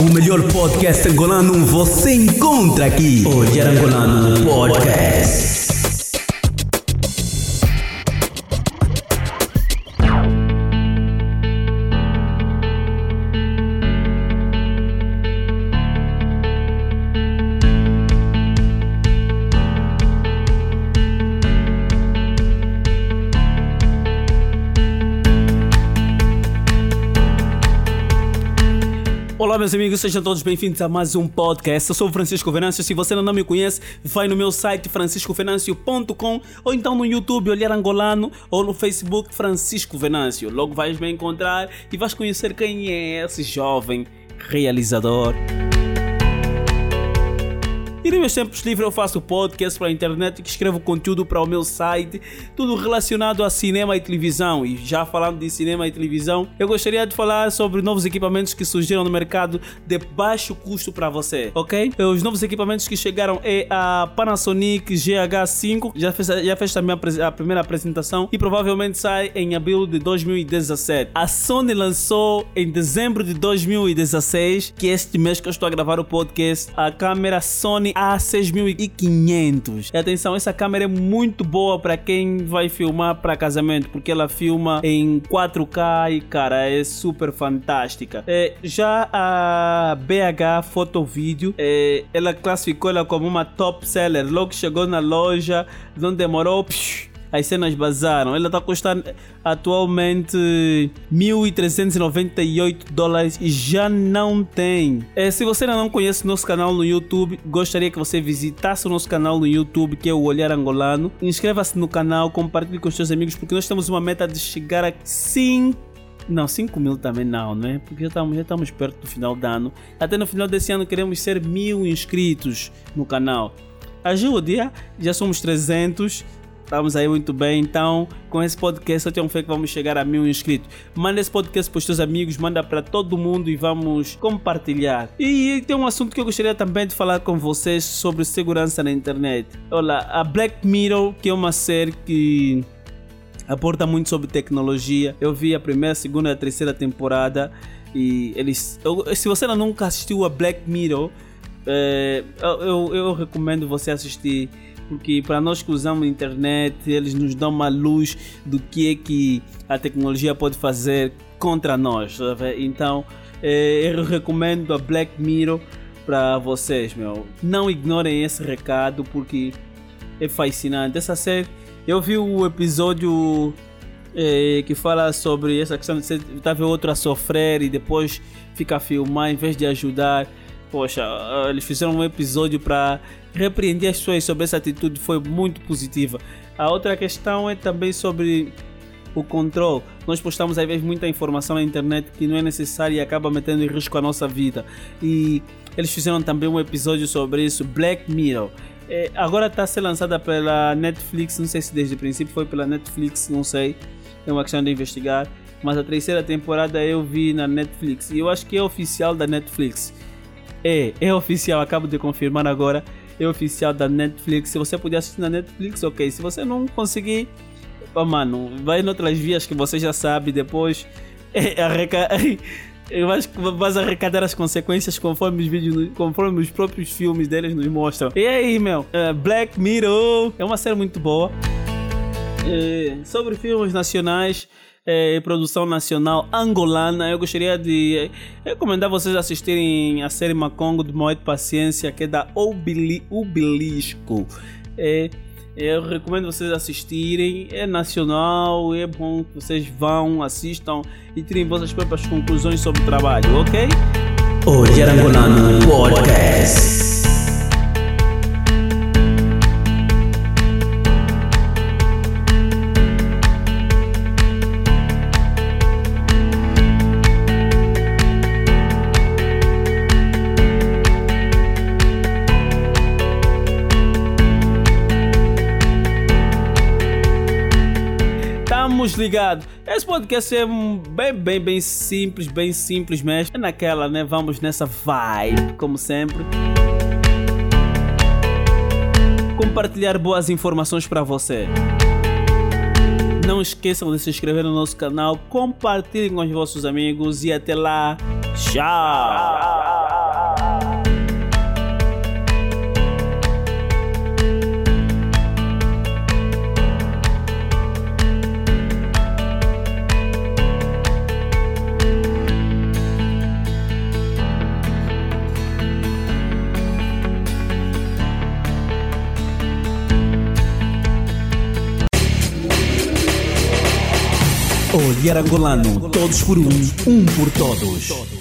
O melhor podcast angolano você encontra aqui. Olhar Angolano Podcast. Olá, meus amigos, sejam todos bem-vindos a mais um podcast. Eu sou o Francisco Venâncio. Se você ainda não me conhece, vai no meu site franciscovenâncio.com ou então no YouTube Olhar Angolano ou no Facebook Francisco Venâncio. Logo vais me encontrar e vais conhecer quem é esse jovem realizador. E nos meus tempos livres eu faço podcast para a internet que escrevo conteúdo para o meu site, tudo relacionado a cinema e televisão. E já falando de cinema e televisão, eu gostaria de falar sobre novos equipamentos que surgiram no mercado de baixo custo para você, ok? Os novos equipamentos que chegaram é a Panasonic GH5, já fez, já fez também a, a primeira apresentação e provavelmente sai em abril de 2017. A Sony lançou em dezembro de 2016, que é este mês que eu estou a gravar o podcast, a câmera Sony a6500. E atenção, essa câmera é muito boa para quem vai filmar para casamento, porque ela filma em 4K e cara, é super fantástica. É, já a BH Photo Video, é, ela classificou ela como uma top seller. Logo chegou na loja, não demorou. Psh, as cenas bazaram. Ela está custando atualmente 1.398 dólares e já não tem. É, se você ainda não conhece o nosso canal no YouTube, gostaria que você visitasse o nosso canal no YouTube, que é o Olhar Angolano. Inscreva-se no canal, compartilhe com os seus amigos, porque nós temos uma meta de chegar a 5 não, 5 mil também não, né? Porque já estamos, já estamos perto do final do ano. Até no final desse ano queremos ser mil inscritos no canal. Ajude, já somos 300 Estamos aí muito bem, então com esse podcast eu tenho fé que vamos chegar a mil inscritos. Manda esse podcast para os teus amigos, manda para todo mundo e vamos compartilhar. E tem um assunto que eu gostaria também de falar com vocês sobre segurança na internet. Olha, a Black Mirror, que é uma série que aporta muito sobre tecnologia. Eu vi a primeira, segunda e a terceira temporada e eles. Eu, se você nunca assistiu a Black Mirror, é, eu, eu, recomendo você assistir porque para nós que usamos a internet, eles nos dão uma luz do que é que a tecnologia pode fazer contra nós. Sabe? Então, eh, eu recomendo a Black Mirror para vocês, meu. Não ignorem esse recado porque é fascinante. Essa série, eu vi o episódio eh, que fala sobre essa questão de você tá ver outro a sofrer e depois fica a filmar em vez de ajudar. Poxa, eles fizeram um episódio para repreender as pessoas sobre essa atitude, foi muito positiva. A outra questão é também sobre o controle. Nós postamos às vezes muita informação na internet que não é necessária e acaba metendo em risco a nossa vida. E eles fizeram também um episódio sobre isso, Black Mirror. É, agora está a ser lançada pela Netflix, não sei se desde o princípio foi pela Netflix, não sei. É uma questão de investigar. Mas a terceira temporada eu vi na Netflix e eu acho que é oficial da Netflix. É, é oficial, acabo de confirmar agora. É oficial da Netflix. Se você puder assistir na Netflix, ok. Se você não conseguir, oh, mano, vai em outras vias que você já sabe. Depois, é, arreca... eu acho que vais arrecadar as consequências conforme os vídeos, conforme os próprios filmes deles nos mostram. E aí, meu, uh, Black Mirror é uma série muito boa. Uh, sobre filmes nacionais, é, produção nacional angolana. Eu gostaria de recomendar vocês assistirem a série Macongo de Moed Paciência, que é da Obili, Obelisco. É, eu recomendo vocês assistirem, é nacional, é bom que vocês vão, assistam e tirem vossas próprias conclusões sobre o trabalho, ok? Olhar Angolano Podcast. Estamos ligados. Esse podcast é bem, bem, bem simples, bem simples mesmo. É naquela, né? Vamos nessa vibe, como sempre. Compartilhar boas informações para você. Não esqueçam de se inscrever no nosso canal, compartilhem com os vossos amigos e até lá. Tchau. Olhar Angolano, todos por um, um por todos.